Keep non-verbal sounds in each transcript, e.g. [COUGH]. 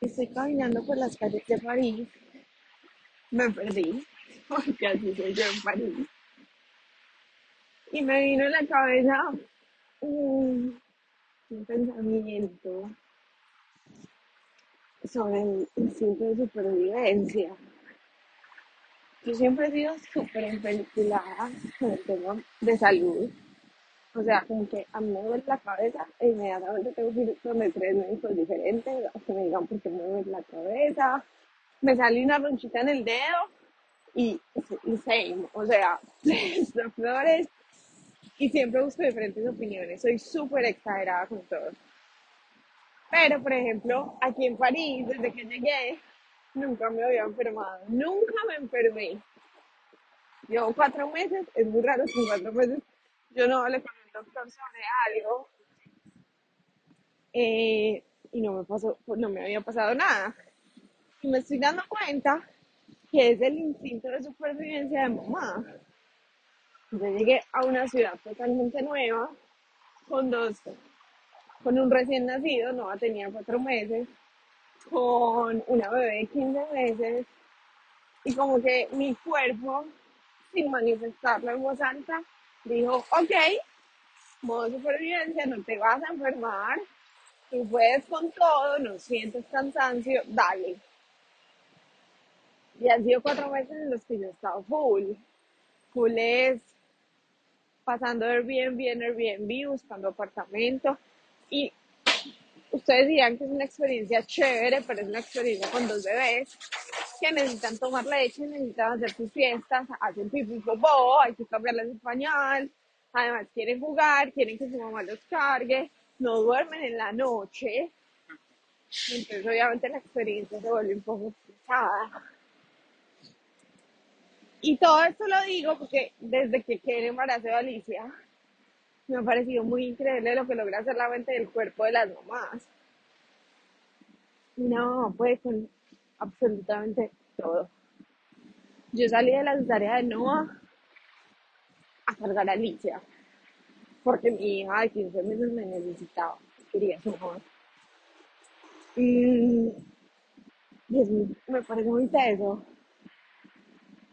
Estoy caminando por las calles de París, me perdí, [LAUGHS] porque así soy yo en París, y me vino a la cabeza un, un pensamiento sobre el instinto de supervivencia. Yo siempre he sido súper empeliculada con el tema de salud. O sea, como que a mí me duele la cabeza e inmediatamente tengo que ir donde tres médicos diferentes que me digan por qué me duele la cabeza. Me sale una ronchita en el dedo y, same. O sea, [LAUGHS] flores y siempre busco diferentes opiniones. Soy súper exagerada con todo. Pero, por ejemplo, aquí en París, desde que llegué, nunca me había enfermado. Nunca me enfermé. Llevo cuatro meses, es muy raro que cuatro meses yo no hable con doctor sobre algo eh, y no me pasó, pues no me había pasado nada. Y me estoy dando cuenta que es el instinto de supervivencia de mamá. Yo llegué a una ciudad totalmente nueva, con dos, con un recién nacido, no tenía cuatro meses, con una bebé de 15 meses, y como que mi cuerpo, sin manifestarlo en voz alta, dijo, ok, modo supervivencia, no te vas a enfermar, tú puedes con todo, no sientes cansancio, dale. Y han sido cuatro meses en los que yo he estado full. Full es pasando Airbnb en Airbnb, buscando apartamento. Y ustedes dirán que es una experiencia chévere, pero es una experiencia con dos bebés que necesitan tomar leche, necesitan hacer sus fiestas, hacen pipí popó, hay que cambiarles el pañal, además quieren jugar, quieren que su mamá los cargue, no duermen en la noche, entonces obviamente la experiencia se vuelve un poco pesada. Y todo esto lo digo porque desde que quedé en embarazo de Alicia, me ha parecido muy increíble lo que logra hacer la mente del cuerpo de las mamás. Una mamá puede con absolutamente todo. Yo salí de la cesárea de Noah a cargar a Alicia, porque mi hija de 15 meses me necesitaba, quería su mamá. Y, es me parece muy teso,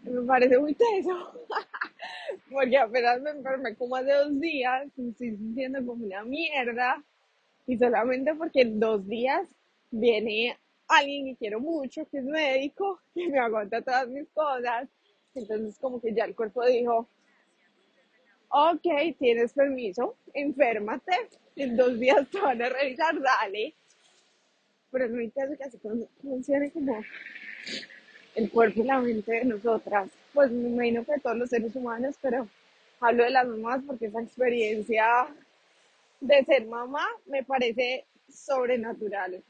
me parece muy teso, [LAUGHS] porque apenas me enfermé como hace dos días, me estoy sintiendo como una mierda, y solamente porque en dos días viene alguien que quiero mucho, que es médico, que me aguanta todas mis cosas, entonces como que ya el cuerpo dijo, ok, tienes permiso, enférmate, en dos días te van a revisar, dale, pero no entiendo que así fun- funcione como el cuerpo y la mente de nosotras, pues me imagino que todos los seres humanos, pero hablo de las mamás porque esa experiencia de ser mamá me parece sobrenatural.